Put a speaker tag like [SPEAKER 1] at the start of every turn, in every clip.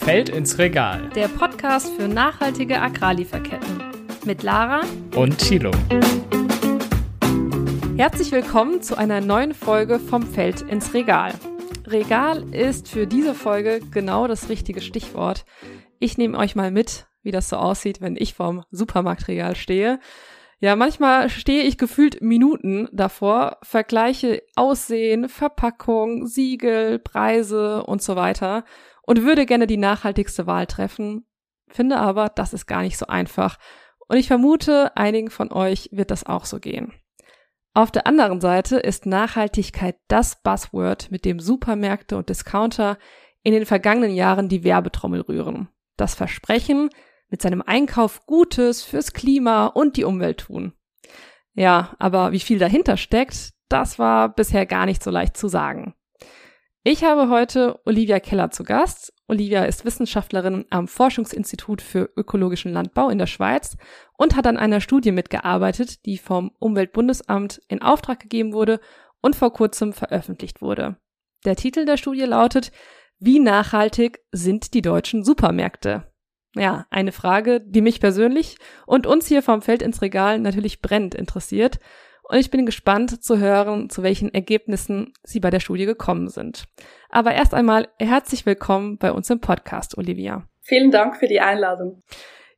[SPEAKER 1] Feld ins Regal.
[SPEAKER 2] Der Podcast für nachhaltige Agrarlieferketten. Mit Lara
[SPEAKER 1] und Thilo.
[SPEAKER 2] Herzlich willkommen zu einer neuen Folge vom Feld ins Regal. Regal ist für diese Folge genau das richtige Stichwort. Ich nehme euch mal mit, wie das so aussieht, wenn ich vorm Supermarktregal stehe. Ja, manchmal stehe ich gefühlt Minuten davor, vergleiche Aussehen, Verpackung, Siegel, Preise und so weiter und würde gerne die nachhaltigste Wahl treffen, finde aber, das ist gar nicht so einfach. Und ich vermute, einigen von euch wird das auch so gehen. Auf der anderen Seite ist Nachhaltigkeit das Buzzword, mit dem Supermärkte und Discounter in den vergangenen Jahren die Werbetrommel rühren. Das Versprechen, mit seinem Einkauf Gutes fürs Klima und die Umwelt tun. Ja, aber wie viel dahinter steckt, das war bisher gar nicht so leicht zu sagen. Ich habe heute Olivia Keller zu Gast. Olivia ist Wissenschaftlerin am Forschungsinstitut für ökologischen Landbau in der Schweiz und hat an einer Studie mitgearbeitet, die vom Umweltbundesamt in Auftrag gegeben wurde und vor kurzem veröffentlicht wurde. Der Titel der Studie lautet Wie nachhaltig sind die deutschen Supermärkte? Ja, eine Frage, die mich persönlich und uns hier vom Feld ins Regal natürlich brennend interessiert. Und ich bin gespannt zu hören, zu welchen Ergebnissen Sie bei der Studie gekommen sind. Aber erst einmal herzlich willkommen bei uns im Podcast, Olivia.
[SPEAKER 3] Vielen Dank für die Einladung.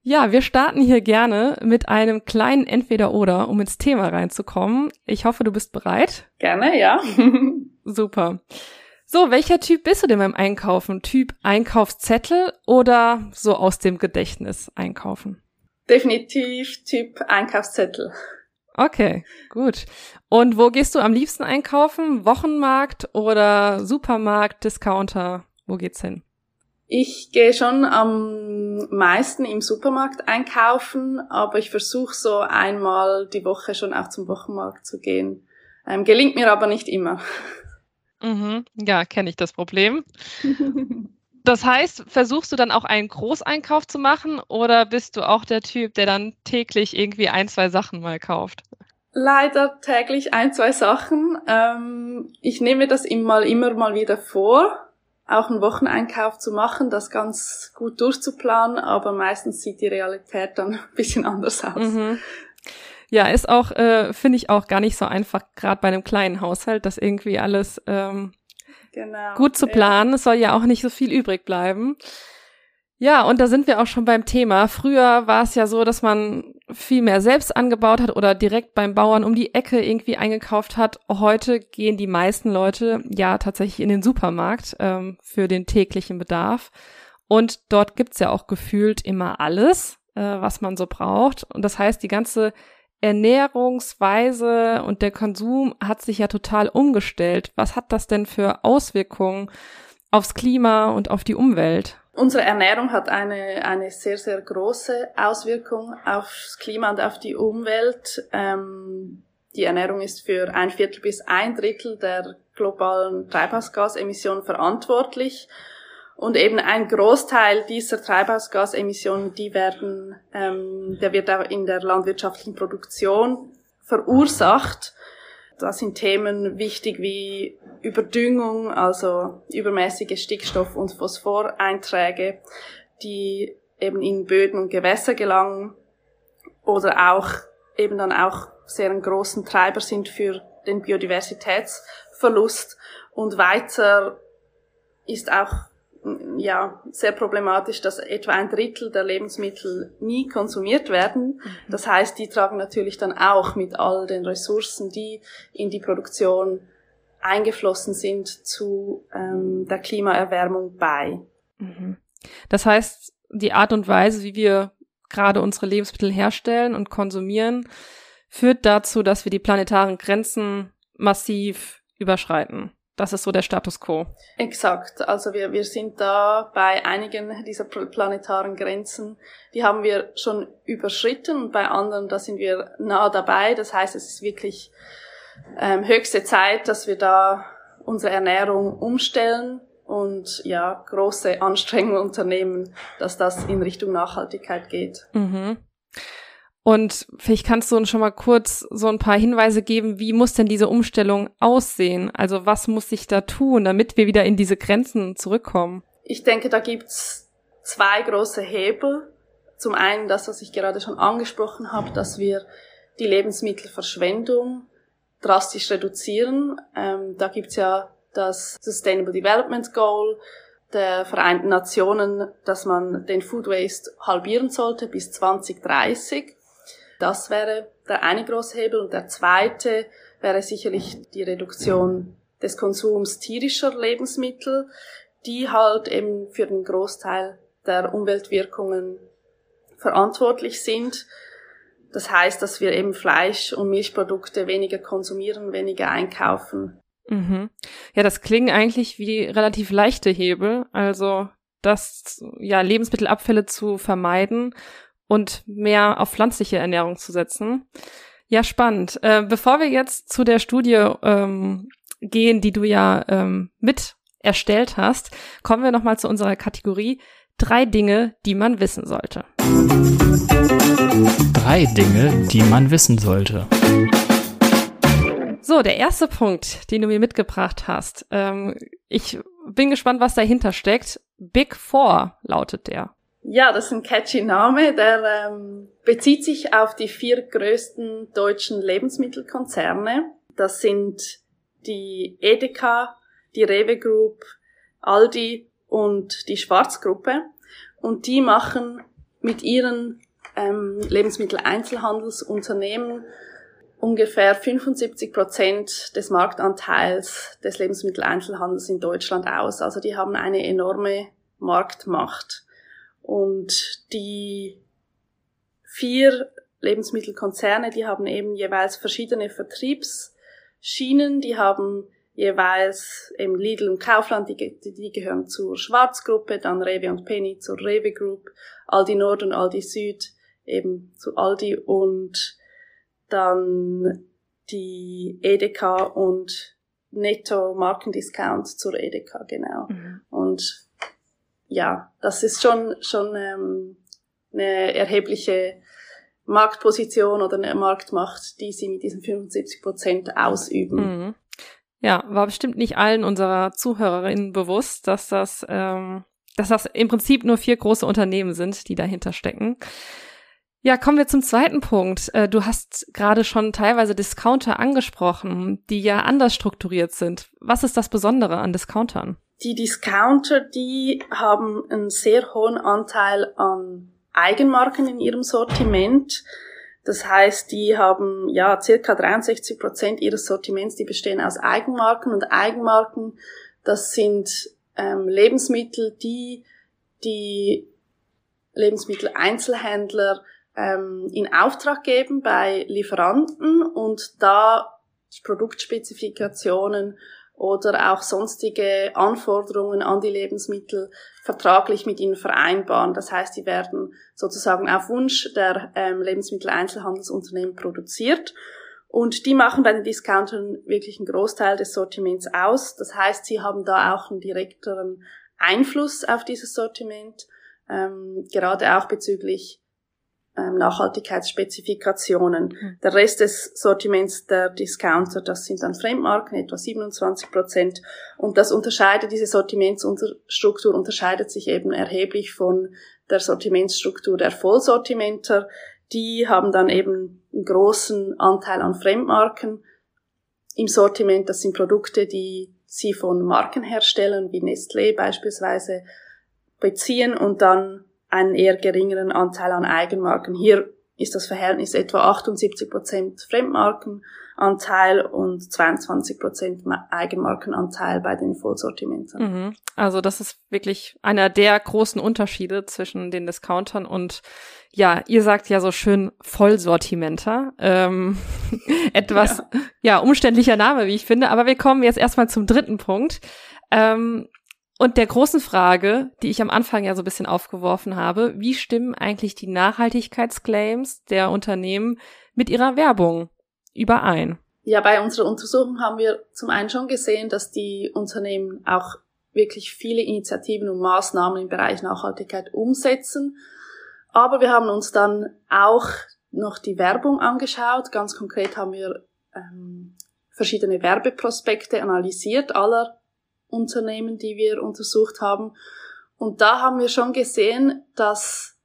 [SPEAKER 2] Ja, wir starten hier gerne mit einem kleinen Entweder-Oder, um ins Thema reinzukommen. Ich hoffe, du bist bereit.
[SPEAKER 3] Gerne, ja.
[SPEAKER 2] Super. So, welcher Typ bist du denn beim Einkaufen? Typ Einkaufszettel oder so aus dem Gedächtnis einkaufen?
[SPEAKER 3] Definitiv Typ Einkaufszettel.
[SPEAKER 2] Okay, gut. Und wo gehst du am liebsten einkaufen? Wochenmarkt oder Supermarkt, Discounter? Wo geht's hin?
[SPEAKER 3] Ich gehe schon am meisten im Supermarkt einkaufen, aber ich versuche so einmal die Woche schon auch zum Wochenmarkt zu gehen. Ähm, gelingt mir aber nicht immer.
[SPEAKER 2] Mhm. Ja, kenne ich das Problem. Das heißt, versuchst du dann auch einen Großeinkauf zu machen oder bist du auch der Typ, der dann täglich irgendwie ein, zwei Sachen mal kauft?
[SPEAKER 3] Leider täglich ein, zwei Sachen. Ähm, ich nehme das immer, immer mal wieder vor, auch einen Wocheneinkauf zu machen, das ganz gut durchzuplanen, aber meistens sieht die Realität dann ein bisschen anders aus. Mhm.
[SPEAKER 2] Ja, ist auch, äh, finde ich auch gar nicht so einfach, gerade bei einem kleinen Haushalt, das irgendwie alles ähm, genau, gut zu planen. Ja. Es soll ja auch nicht so viel übrig bleiben. Ja, und da sind wir auch schon beim Thema. Früher war es ja so, dass man viel mehr selbst angebaut hat oder direkt beim Bauern um die Ecke irgendwie eingekauft hat. Heute gehen die meisten Leute ja tatsächlich in den Supermarkt ähm, für den täglichen Bedarf. Und dort gibt's ja auch gefühlt immer alles, äh, was man so braucht. Und das heißt, die ganze Ernährungsweise und der Konsum hat sich ja total umgestellt. Was hat das denn für Auswirkungen aufs Klima und auf die Umwelt?
[SPEAKER 3] Unsere Ernährung hat eine, eine sehr, sehr große Auswirkung aufs Klima und auf die Umwelt. Ähm, die Ernährung ist für ein Viertel bis ein Drittel der globalen Treibhausgasemissionen verantwortlich. Und eben ein Großteil dieser Treibhausgasemissionen, die werden, ähm, der wird auch in der landwirtschaftlichen Produktion verursacht. Da sind Themen wichtig wie Überdüngung, also übermäßige Stickstoff- und Phosphoreinträge, die eben in Böden und Gewässer gelangen oder auch eben dann auch sehr einen großen Treiber sind für den Biodiversitätsverlust. Und weiter ist auch ja, sehr problematisch, dass etwa ein Drittel der Lebensmittel nie konsumiert werden. Mhm. Das heißt, die tragen natürlich dann auch mit all den Ressourcen, die in die Produktion eingeflossen sind, zu ähm, der Klimaerwärmung bei.
[SPEAKER 2] Mhm. Das heißt, die Art und Weise, wie wir gerade unsere Lebensmittel herstellen und konsumieren, führt dazu, dass wir die planetaren Grenzen massiv überschreiten. Das ist so der Status quo.
[SPEAKER 3] Exakt. Also wir, wir sind da bei einigen dieser planetaren Grenzen, die haben wir schon überschritten und bei anderen, da sind wir nah dabei. Das heißt, es ist wirklich ähm, höchste Zeit, dass wir da unsere Ernährung umstellen und ja, große Anstrengungen unternehmen, dass das in Richtung Nachhaltigkeit geht.
[SPEAKER 2] Mhm. Und vielleicht kannst du uns schon mal kurz so ein paar Hinweise geben, wie muss denn diese Umstellung aussehen? Also was muss sich da tun, damit wir wieder in diese Grenzen zurückkommen?
[SPEAKER 3] Ich denke, da gibt's zwei große Hebel. Zum einen das, was ich gerade schon angesprochen habe, dass wir die Lebensmittelverschwendung drastisch reduzieren. Ähm, da gibt's ja das Sustainable Development Goal der Vereinten Nationen, dass man den Food Waste halbieren sollte bis 2030. Das wäre der eine große Hebel. Und der zweite wäre sicherlich die Reduktion des Konsums tierischer Lebensmittel, die halt eben für den Großteil der Umweltwirkungen verantwortlich sind. Das heißt, dass wir eben Fleisch und Milchprodukte weniger konsumieren, weniger einkaufen.
[SPEAKER 2] Mhm. Ja, das klingen eigentlich wie relativ leichte Hebel. Also das, ja, Lebensmittelabfälle zu vermeiden und mehr auf pflanzliche Ernährung zu setzen. Ja, spannend. Äh, bevor wir jetzt zu der Studie ähm, gehen, die du ja ähm, mit erstellt hast, kommen wir nochmal zu unserer Kategorie drei Dinge, die man wissen sollte.
[SPEAKER 1] Drei Dinge, die man wissen sollte.
[SPEAKER 2] So, der erste Punkt, den du mir mitgebracht hast. Ähm, ich bin gespannt, was dahinter steckt. Big Four lautet der.
[SPEAKER 3] Ja, das ist ein catchy Name, der ähm, bezieht sich auf die vier größten deutschen Lebensmittelkonzerne. Das sind die Edeka, die Rewe Group, Aldi und die Schwarzgruppe. Und die machen mit ihren ähm, Lebensmitteleinzelhandelsunternehmen ungefähr 75 Prozent des Marktanteils des Lebensmitteleinzelhandels in Deutschland aus. Also die haben eine enorme Marktmacht. Und die vier Lebensmittelkonzerne, die haben eben jeweils verschiedene Vertriebsschienen, die haben jeweils eben Lidl und Kaufland, die, die gehören zur Schwarzgruppe, dann Rewe und Penny zur Rewe Group, Aldi Nord und Aldi Süd eben zu Aldi und dann die Edeka und Netto Markendiscount zur Edeka, genau. Mhm. Und ja, das ist schon, schon ähm, eine erhebliche Marktposition oder eine Marktmacht, die sie mit diesen 75 Prozent ausüben.
[SPEAKER 2] Mhm. Ja, war bestimmt nicht allen unserer Zuhörerinnen bewusst, dass das, ähm, dass das im Prinzip nur vier große Unternehmen sind, die dahinter stecken. Ja, kommen wir zum zweiten Punkt. Äh, du hast gerade schon teilweise Discounter angesprochen, die ja anders strukturiert sind. Was ist das Besondere an Discountern?
[SPEAKER 3] Die Discounter, die haben einen sehr hohen Anteil an Eigenmarken in ihrem Sortiment. Das heißt, die haben ja circa 63 Prozent ihres Sortiments, die bestehen aus Eigenmarken und Eigenmarken, das sind ähm, Lebensmittel, die die Lebensmitteleinzelhändler ähm, in Auftrag geben bei Lieferanten und da Produktspezifikationen oder auch sonstige Anforderungen an die Lebensmittel vertraglich mit ihnen vereinbaren. Das heißt, die werden sozusagen auf Wunsch der ähm, Lebensmitteleinzelhandelsunternehmen produziert und die machen bei den Discountern wirklich einen Großteil des Sortiments aus. Das heißt, sie haben da auch einen direkteren Einfluss auf dieses Sortiment, ähm, gerade auch bezüglich Nachhaltigkeitsspezifikationen. Mhm. Der Rest des Sortiments der Discounter, das sind dann Fremdmarken, etwa 27 Prozent. Und das unterscheidet, diese Sortimentsstruktur unterscheidet sich eben erheblich von der Sortimentsstruktur der Vollsortimenter. Die haben dann eben einen großen Anteil an Fremdmarken im Sortiment. Das sind Produkte, die sie von Markenherstellern wie Nestlé beispielsweise beziehen und dann einen eher geringeren Anteil an Eigenmarken. Hier ist das Verhältnis etwa 78 Prozent Fremdmarkenanteil und 22 Prozent Eigenmarkenanteil bei den Vollsortimentern.
[SPEAKER 2] Mhm. Also das ist wirklich einer der großen Unterschiede zwischen den Discountern und ja, ihr sagt ja so schön Vollsortimenter. Ähm, etwas, ja. ja, umständlicher Name, wie ich finde. Aber wir kommen jetzt erstmal zum dritten Punkt. Ähm, und der großen Frage, die ich am Anfang ja so ein bisschen aufgeworfen habe, wie stimmen eigentlich die Nachhaltigkeitsclaims der Unternehmen mit ihrer Werbung überein?
[SPEAKER 3] Ja, bei unserer Untersuchung haben wir zum einen schon gesehen, dass die Unternehmen auch wirklich viele Initiativen und Maßnahmen im Bereich Nachhaltigkeit umsetzen. Aber wir haben uns dann auch noch die Werbung angeschaut. Ganz konkret haben wir ähm, verschiedene Werbeprospekte analysiert aller Unternehmen, die wir untersucht haben. Und da haben wir schon gesehen, dass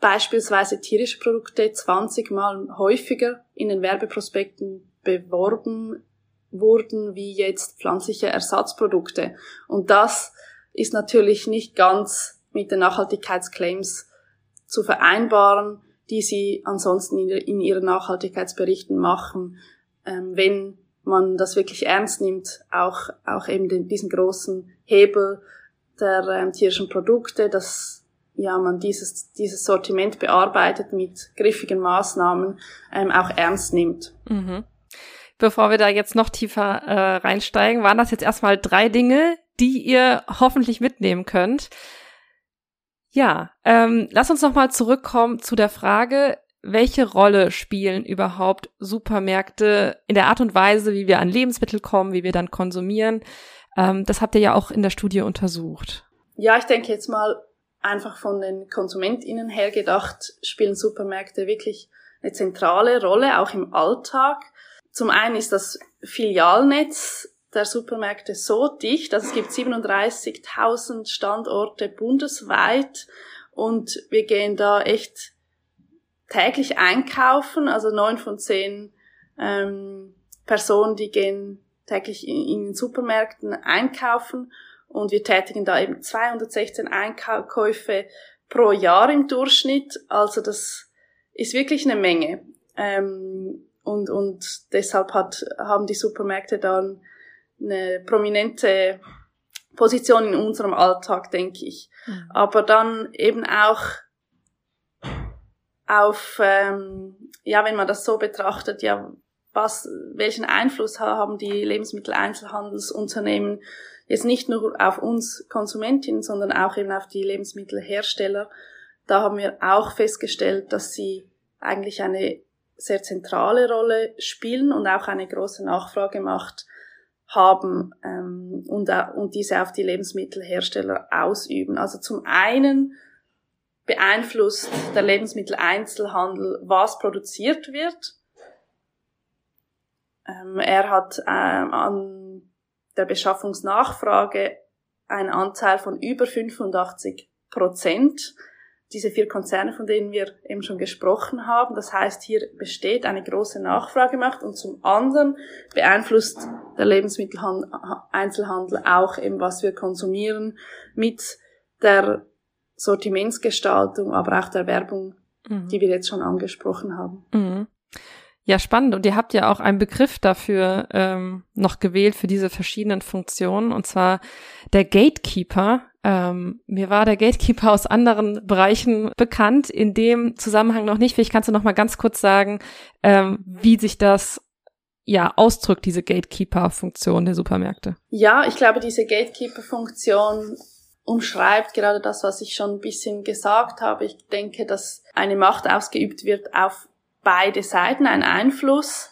[SPEAKER 3] beispielsweise tierische Produkte 20 Mal häufiger in den Werbeprospekten beworben wurden wie jetzt pflanzliche Ersatzprodukte. Und das ist natürlich nicht ganz mit den Nachhaltigkeitsclaims zu vereinbaren, die sie ansonsten in, ihren Nachhaltigkeitsberichten machen, ähm, wenn man das wirklich ernst nimmt, auch, auch eben den, diesen großen Hebel der ähm, tierischen Produkte, dass ja, man dieses, dieses Sortiment bearbeitet mit griffigen Maßnahmen, ähm, auch ernst nimmt.
[SPEAKER 2] Mhm. Bevor wir da jetzt noch tiefer äh, reinsteigen, waren das jetzt erstmal drei Dinge, die ihr hoffentlich mitnehmen könnt. Ja, ähm, lass uns nochmal zurückkommen zu der Frage, welche Rolle spielen überhaupt Supermärkte in der Art und Weise, wie wir an Lebensmittel kommen, wie wir dann konsumieren? Ähm, das habt ihr ja auch in der Studie untersucht.
[SPEAKER 3] Ja, ich denke jetzt mal einfach von den KonsumentInnen her gedacht, spielen Supermärkte wirklich eine zentrale Rolle, auch im Alltag. Zum einen ist das Filialnetz der Supermärkte so dicht, dass es gibt 37.000 Standorte bundesweit und wir gehen da echt täglich einkaufen, also neun von zehn ähm, Personen, die gehen täglich in, in den Supermärkten einkaufen und wir tätigen da eben 216 Einkäufe pro Jahr im Durchschnitt, also das ist wirklich eine Menge. Ähm, und, und deshalb hat, haben die Supermärkte dann eine prominente Position in unserem Alltag, denke ich. Mhm. Aber dann eben auch auf, ähm, ja, wenn man das so betrachtet, ja, was, welchen Einfluss haben die Lebensmitteleinzelhandelsunternehmen jetzt nicht nur auf uns Konsumentinnen, sondern auch eben auf die Lebensmittelhersteller. Da haben wir auch festgestellt, dass sie eigentlich eine sehr zentrale Rolle spielen und auch eine große Nachfragemacht haben ähm, und, und diese auf die Lebensmittelhersteller ausüben. Also zum einen beeinflusst der Lebensmitteleinzelhandel, was produziert wird. Ähm, er hat ähm, an der Beschaffungsnachfrage einen Anteil von über 85 Prozent diese vier Konzerne, von denen wir eben schon gesprochen haben. Das heißt, hier besteht eine große Nachfragemacht und zum anderen beeinflusst der Lebensmitteleinzelhandel auch eben, was wir konsumieren mit der Sortimentsgestaltung, aber auch der Werbung, mhm. die wir jetzt schon angesprochen haben.
[SPEAKER 2] Mhm. Ja, spannend. Und ihr habt ja auch einen Begriff dafür ähm, noch gewählt für diese verschiedenen Funktionen, und zwar der Gatekeeper. Ähm, mir war der Gatekeeper aus anderen Bereichen bekannt, in dem Zusammenhang noch nicht. Vielleicht kannst du noch mal ganz kurz sagen, ähm, wie sich das ja ausdrückt, diese Gatekeeper-Funktion der Supermärkte.
[SPEAKER 3] Ja, ich glaube, diese Gatekeeper-Funktion umschreibt gerade das, was ich schon ein bisschen gesagt habe. Ich denke, dass eine Macht ausgeübt wird auf beide Seiten, ein Einfluss.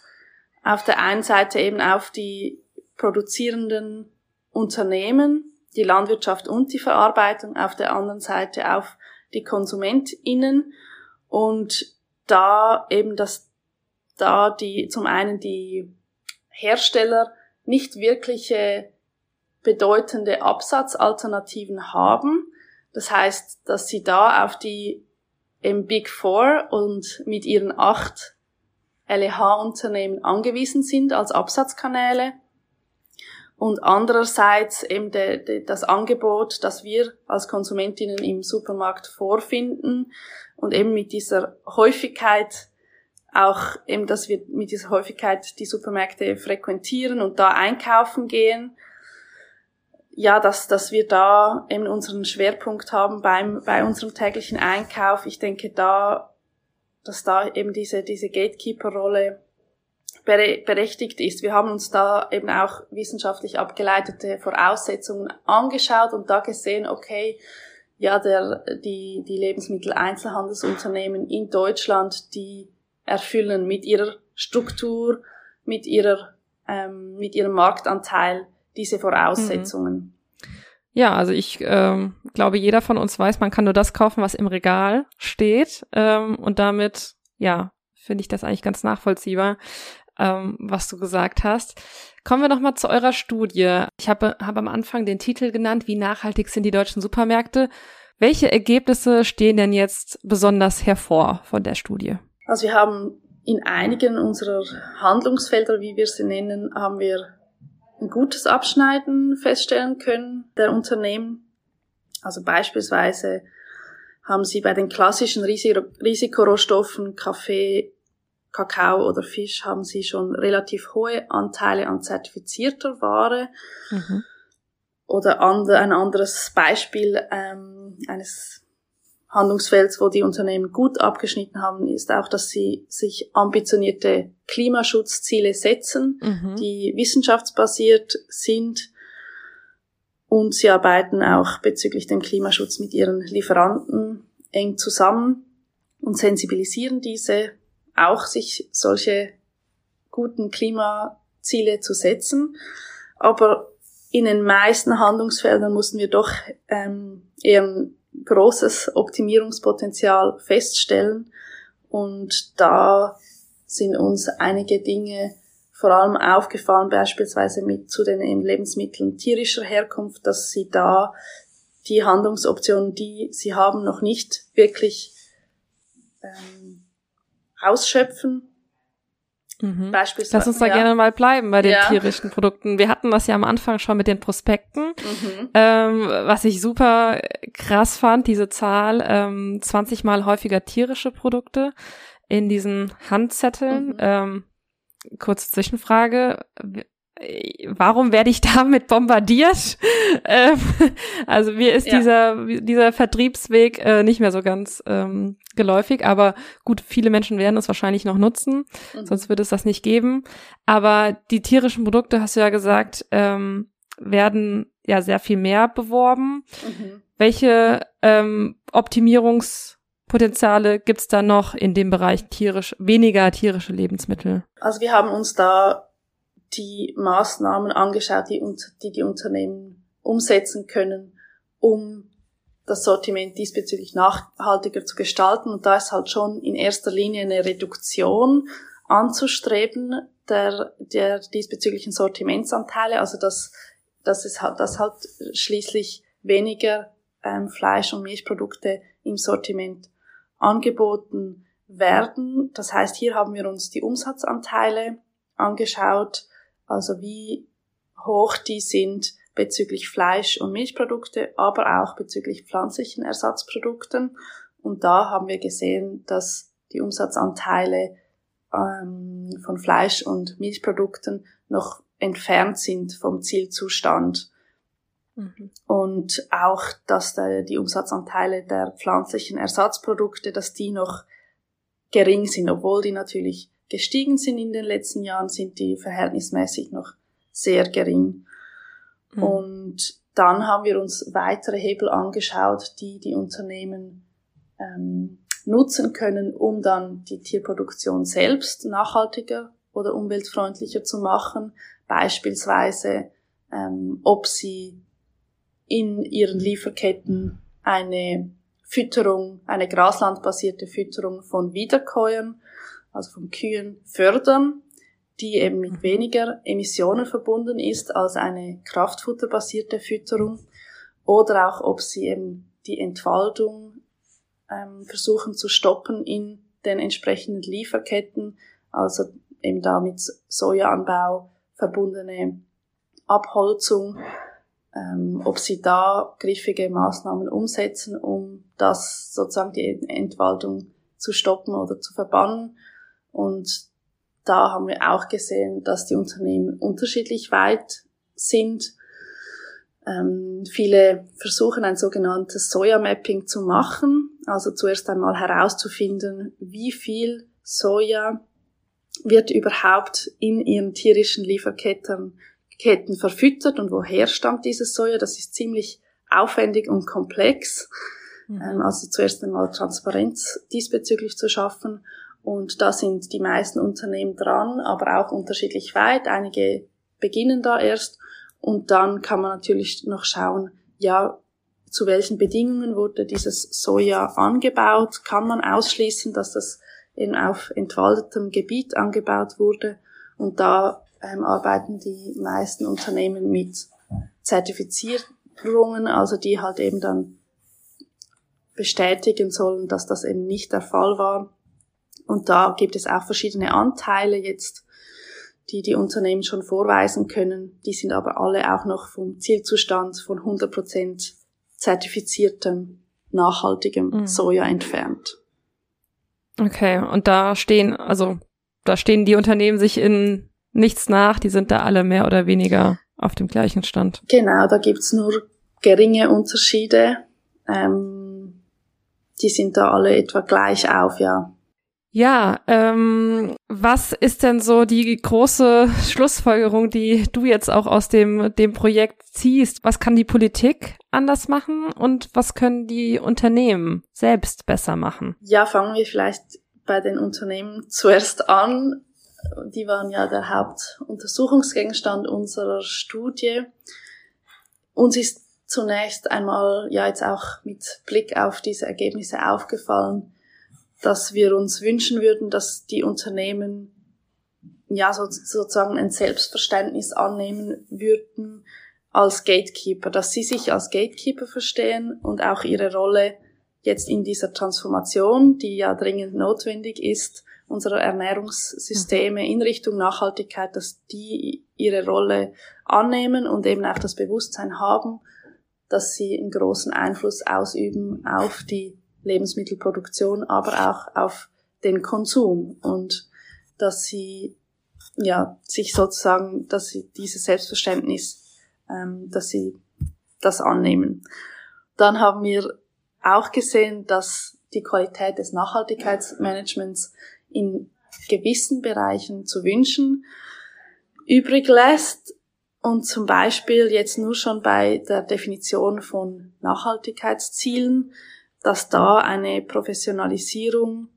[SPEAKER 3] Auf der einen Seite eben auf die produzierenden Unternehmen, die Landwirtschaft und die Verarbeitung, auf der anderen Seite auf die KonsumentInnen und da eben das, da die, zum einen die Hersteller nicht wirkliche bedeutende Absatzalternativen haben. Das heißt, dass sie da auf die im Big Four und mit ihren acht LEH-Unternehmen angewiesen sind als Absatzkanäle und andererseits eben de, de, das Angebot, das wir als Konsumentinnen im Supermarkt vorfinden und eben mit dieser Häufigkeit auch eben, dass wir mit dieser Häufigkeit die Supermärkte frequentieren und da einkaufen gehen. Ja, dass, dass wir da eben unseren Schwerpunkt haben beim, bei unserem täglichen Einkauf. Ich denke da, dass da eben diese, diese Gatekeeper-Rolle berechtigt ist. Wir haben uns da eben auch wissenschaftlich abgeleitete Voraussetzungen angeschaut und da gesehen, okay, ja, der, die, die Lebensmitteleinzelhandelsunternehmen in Deutschland, die erfüllen mit ihrer Struktur, mit ihrer, ähm, mit ihrem Marktanteil diese Voraussetzungen. Mhm.
[SPEAKER 2] Ja, also ich ähm, glaube, jeder von uns weiß, man kann nur das kaufen, was im Regal steht. Ähm, und damit, ja, finde ich das eigentlich ganz nachvollziehbar. ähm, was du gesagt hast. Kommen wir nochmal zu eurer Studie. Ich habe hab am Anfang den Titel genannt, wie nachhaltig sind die deutschen Supermärkte. Welche Ergebnisse stehen denn jetzt besonders hervor von der Studie?
[SPEAKER 3] Also wir haben in einigen unserer Handlungsfelder, wie wir sie nennen, haben wir ein gutes Abschneiden feststellen können der Unternehmen. Also beispielsweise haben sie bei den klassischen Risikorohstoffen Kaffee, Kakao oder Fisch haben sie schon relativ hohe Anteile an zertifizierter Ware. Mhm. Oder ein anderes Beispiel ähm, eines Handlungsfelds, wo die Unternehmen gut abgeschnitten haben, ist auch, dass sie sich ambitionierte Klimaschutzziele setzen, mhm. die wissenschaftsbasiert sind. Und sie arbeiten auch bezüglich dem Klimaschutz mit ihren Lieferanten eng zusammen und sensibilisieren diese auch, sich solche guten Klimaziele zu setzen. Aber in den meisten Handlungsfeldern mussten wir doch ähm, eher großes Optimierungspotenzial feststellen. Und da sind uns einige Dinge vor allem aufgefallen, beispielsweise mit zu den Lebensmitteln tierischer Herkunft, dass sie da die Handlungsoptionen, die sie haben, noch nicht wirklich ähm, ausschöpfen
[SPEAKER 2] Mhm. Beispielsweise. Lass uns da ja. gerne mal bleiben bei den ja. tierischen Produkten. Wir hatten das ja am Anfang schon mit den Prospekten, mhm. ähm, was ich super krass fand, diese Zahl, ähm, 20 mal häufiger tierische Produkte in diesen Handzetteln. Mhm. Ähm, kurze Zwischenfrage warum werde ich damit bombardiert? ähm, also mir ist ja. dieser, dieser Vertriebsweg äh, nicht mehr so ganz ähm, geläufig, aber gut, viele Menschen werden es wahrscheinlich noch nutzen, mhm. sonst würde es das nicht geben. Aber die tierischen Produkte, hast du ja gesagt, ähm, werden ja sehr viel mehr beworben. Mhm. Welche ähm, Optimierungspotenziale gibt's da noch in dem Bereich tierisch, weniger tierische Lebensmittel?
[SPEAKER 3] Also wir haben uns da die Maßnahmen angeschaut, die, die die Unternehmen umsetzen können, um das Sortiment diesbezüglich nachhaltiger zu gestalten. Und da ist halt schon in erster Linie eine Reduktion anzustreben der, der diesbezüglichen Sortimentsanteile, also dass, dass es halt, dass halt schließlich weniger ähm, Fleisch- und Milchprodukte im Sortiment angeboten werden. Das heißt, hier haben wir uns die Umsatzanteile angeschaut also wie hoch die sind bezüglich Fleisch- und Milchprodukte, aber auch bezüglich pflanzlichen Ersatzprodukten. Und da haben wir gesehen, dass die Umsatzanteile ähm, von Fleisch- und Milchprodukten noch entfernt sind vom Zielzustand. Mhm. Und auch, dass der, die Umsatzanteile der pflanzlichen Ersatzprodukte, dass die noch gering sind, obwohl die natürlich gestiegen sind in den letzten Jahren, sind die verhältnismäßig noch sehr gering. Mhm. Und dann haben wir uns weitere Hebel angeschaut, die die Unternehmen ähm, nutzen können, um dann die Tierproduktion selbst nachhaltiger oder umweltfreundlicher zu machen. Beispielsweise, ähm, ob sie in ihren Lieferketten eine Fütterung, eine graslandbasierte Fütterung von Wiederkäuern also von Kühen, fördern, die eben mit mhm. weniger Emissionen verbunden ist als eine kraftfutterbasierte Fütterung oder auch ob sie eben die Entfaltung ähm, versuchen zu stoppen in den entsprechenden Lieferketten, also eben da mit Sojaanbau verbundene Abholzung, ähm, ob sie da griffige Maßnahmen umsetzen, um das sozusagen die Entwaldung zu stoppen oder zu verbannen und da haben wir auch gesehen, dass die Unternehmen unterschiedlich weit sind. Ähm, viele versuchen ein sogenanntes Soja-Mapping zu machen, also zuerst einmal herauszufinden, wie viel Soja wird überhaupt in ihren tierischen Lieferketten Ketten verfüttert und woher stammt dieses Soja. Das ist ziemlich aufwendig und komplex. Mhm. Ähm, also zuerst einmal Transparenz diesbezüglich zu schaffen und da sind die meisten Unternehmen dran, aber auch unterschiedlich weit. Einige beginnen da erst. Und dann kann man natürlich noch schauen, ja, zu welchen Bedingungen wurde dieses Soja angebaut? Kann man ausschließen, dass das eben auf entwaldetem Gebiet angebaut wurde? Und da ähm, arbeiten die meisten Unternehmen mit Zertifizierungen, also die halt eben dann bestätigen sollen, dass das eben nicht der Fall war. Und da gibt es auch verschiedene Anteile jetzt, die die Unternehmen schon vorweisen können. Die sind aber alle auch noch vom Zielzustand von 100% zertifiziertem, nachhaltigem mhm. Soja entfernt.
[SPEAKER 2] Okay, und da stehen, also da stehen die Unternehmen sich in nichts nach, die sind da alle mehr oder weniger auf dem gleichen Stand.
[SPEAKER 3] Genau, da gibt's nur geringe Unterschiede. Ähm, die sind da alle etwa gleich auf, ja.
[SPEAKER 2] Ja, ähm, was ist denn so die große Schlussfolgerung, die du jetzt auch aus dem, dem Projekt ziehst? Was kann die Politik anders machen und was können die Unternehmen selbst besser machen?
[SPEAKER 3] Ja, fangen wir vielleicht bei den Unternehmen zuerst an. Die waren ja der Hauptuntersuchungsgegenstand unserer Studie. Uns ist zunächst einmal ja jetzt auch mit Blick auf diese Ergebnisse aufgefallen, dass wir uns wünschen würden, dass die Unternehmen ja so, sozusagen ein Selbstverständnis annehmen würden als Gatekeeper, dass sie sich als Gatekeeper verstehen und auch ihre Rolle jetzt in dieser Transformation, die ja dringend notwendig ist, unserer Ernährungssysteme in Richtung Nachhaltigkeit, dass die ihre Rolle annehmen und eben auch das Bewusstsein haben, dass sie einen großen Einfluss ausüben auf die Lebensmittelproduktion, aber auch auf den Konsum und dass sie ja sich sozusagen, dass sie dieses Selbstverständnis, ähm, dass sie das annehmen. Dann haben wir auch gesehen, dass die Qualität des Nachhaltigkeitsmanagements in gewissen Bereichen zu wünschen übrig lässt und zum Beispiel jetzt nur schon bei der Definition von Nachhaltigkeitszielen dass da eine Professionalisierung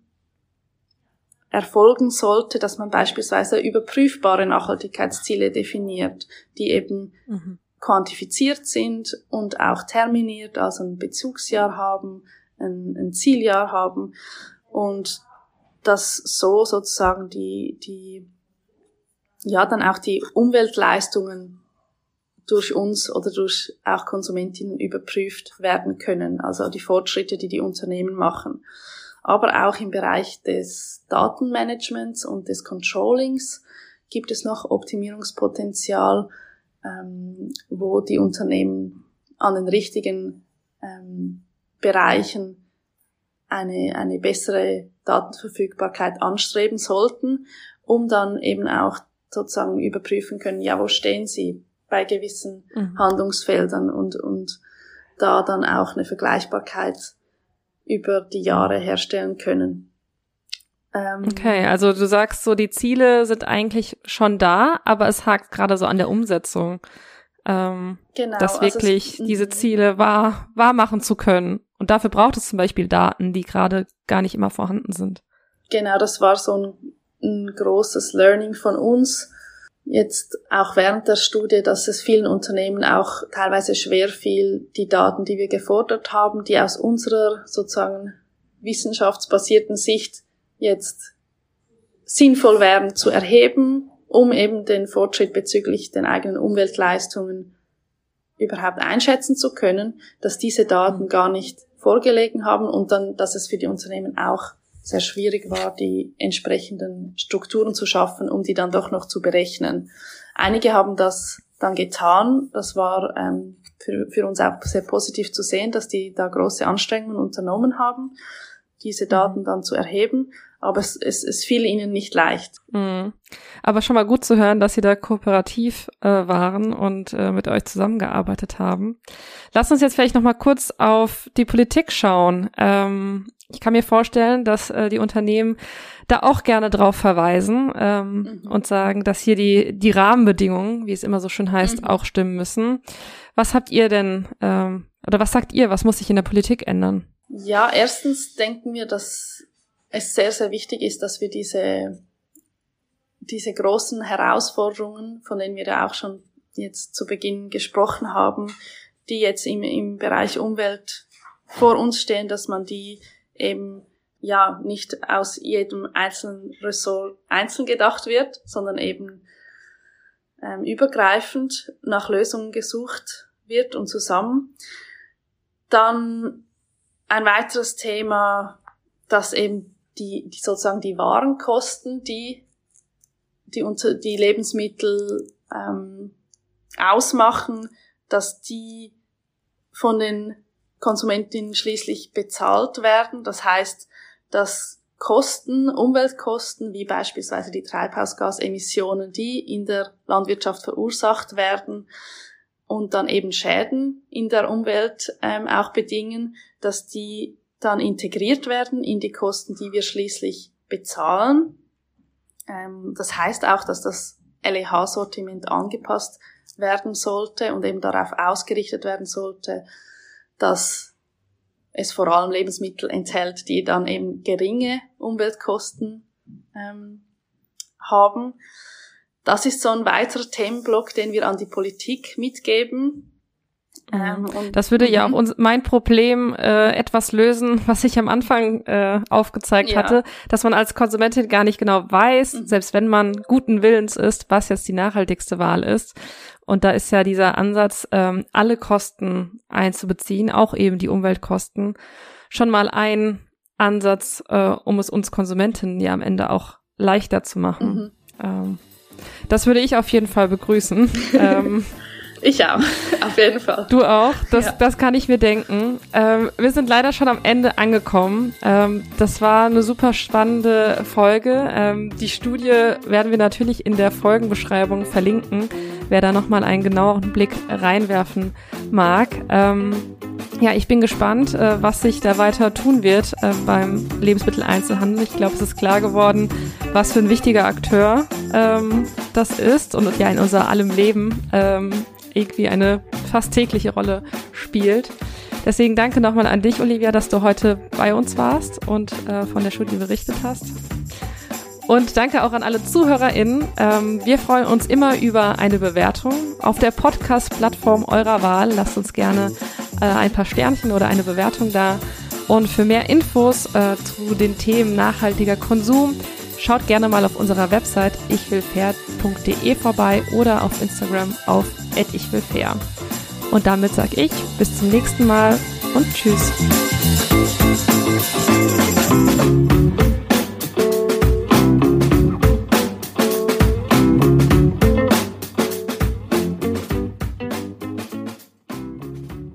[SPEAKER 3] erfolgen sollte, dass man beispielsweise überprüfbare Nachhaltigkeitsziele definiert, die eben mhm. quantifiziert sind und auch terminiert, also ein Bezugsjahr haben, ein, ein Zieljahr haben und dass so sozusagen die, die, ja, dann auch die Umweltleistungen durch uns oder durch auch Konsumentinnen überprüft werden können, also die Fortschritte, die die Unternehmen machen. Aber auch im Bereich des Datenmanagements und des Controllings gibt es noch Optimierungspotenzial, ähm, wo die Unternehmen an den richtigen ähm, Bereichen eine, eine bessere Datenverfügbarkeit anstreben sollten, um dann eben auch sozusagen überprüfen können, ja, wo stehen sie bei gewissen mhm. Handlungsfeldern und, und da dann auch eine Vergleichbarkeit über die Jahre herstellen können.
[SPEAKER 2] Ähm, okay, also du sagst so, die Ziele sind eigentlich schon da, aber es hakt gerade so an der Umsetzung. Ähm, genau, dass wirklich also es, diese. Ziele wahr, wahr machen zu können. Und dafür braucht es zum Beispiel Daten, die gerade gar nicht immer vorhanden sind.
[SPEAKER 3] Genau, das war so ein, ein großes Learning von uns, jetzt auch während der Studie, dass es vielen Unternehmen auch teilweise schwer fiel, die Daten, die wir gefordert haben, die aus unserer sozusagen wissenschaftsbasierten Sicht jetzt sinnvoll wären zu erheben, um eben den Fortschritt bezüglich den eigenen Umweltleistungen überhaupt einschätzen zu können, dass diese Daten gar nicht vorgelegen haben und dann, dass es für die Unternehmen auch sehr schwierig war, die entsprechenden Strukturen zu schaffen, um die dann doch noch zu berechnen. Einige haben das dann getan. Das war ähm, für, für uns auch sehr positiv zu sehen, dass die da große Anstrengungen unternommen haben, diese Daten dann zu erheben. Aber es, es, es fiel ihnen nicht leicht.
[SPEAKER 2] Mhm. Aber schon mal gut zu hören, dass sie da kooperativ äh, waren und äh, mit euch zusammengearbeitet haben. Lass uns jetzt vielleicht noch mal kurz auf die Politik schauen. Ähm, ich kann mir vorstellen, dass äh, die Unternehmen da auch gerne drauf verweisen ähm, mhm. und sagen, dass hier die, die Rahmenbedingungen, wie es immer so schön heißt, mhm. auch stimmen müssen. Was habt ihr denn, ähm, oder was sagt ihr, was muss sich in der Politik ändern?
[SPEAKER 3] Ja, erstens denken wir, dass es sehr, sehr wichtig ist, dass wir diese, diese großen Herausforderungen, von denen wir ja auch schon jetzt zu Beginn gesprochen haben, die jetzt im, im Bereich Umwelt vor uns stehen, dass man die eben ja nicht aus jedem einzelnen Ressort einzeln gedacht wird, sondern eben ähm, übergreifend nach Lösungen gesucht wird und zusammen. Dann ein weiteres Thema, dass eben die, die sozusagen die Warenkosten, die die, unter, die Lebensmittel ähm, ausmachen, dass die von den Konsumentinnen schließlich bezahlt werden. Das heißt, dass Kosten, Umweltkosten, wie beispielsweise die Treibhausgasemissionen, die in der Landwirtschaft verursacht werden und dann eben Schäden in der Umwelt ähm, auch bedingen, dass die dann integriert werden in die Kosten, die wir schließlich bezahlen. Ähm, das heißt auch, dass das LEH-Sortiment angepasst werden sollte und eben darauf ausgerichtet werden sollte, dass es vor allem Lebensmittel enthält, die dann eben geringe Umweltkosten ähm, haben. Das ist so ein weiterer Themenblock, den wir an die Politik mitgeben.
[SPEAKER 2] Ähm, das würde ja auch mhm. uns, mein Problem äh, etwas lösen, was ich am Anfang äh, aufgezeigt ja. hatte, dass man als Konsumentin gar nicht genau weiß, mhm. selbst wenn man guten Willens ist, was jetzt die nachhaltigste Wahl ist. Und da ist ja dieser Ansatz, ähm, alle Kosten einzubeziehen, auch eben die Umweltkosten, schon mal ein Ansatz, äh, um es uns Konsumentinnen ja am Ende auch leichter zu machen. Mhm. Ähm, das würde ich auf jeden Fall begrüßen. ähm,
[SPEAKER 3] ich auch, auf jeden Fall.
[SPEAKER 2] Du auch, das, ja. das kann ich mir denken. Ähm, wir sind leider schon am Ende angekommen. Ähm, das war eine super spannende Folge. Ähm, die Studie werden wir natürlich in der Folgenbeschreibung verlinken, wer da nochmal einen genaueren Blick reinwerfen mag. Ähm, ja, ich bin gespannt, äh, was sich da weiter tun wird äh, beim Lebensmitteleinzelhandel. Ich glaube, es ist klar geworden, was für ein wichtiger Akteur ähm, das ist und ja in unser allem Leben ähm, irgendwie eine fast tägliche Rolle spielt. Deswegen danke nochmal an dich, Olivia, dass du heute bei uns warst und äh, von der Studie berichtet hast. Und danke auch an alle ZuhörerInnen. Ähm, wir freuen uns immer über eine Bewertung auf der Podcast-Plattform eurer Wahl. Lasst uns gerne äh, ein paar Sternchen oder eine Bewertung da. Und für mehr Infos äh, zu den Themen nachhaltiger Konsum, schaut gerne mal auf unserer Website ichwillfair.de vorbei oder auf Instagram auf at ich will fair. Und damit sage ich bis zum nächsten Mal und tschüss.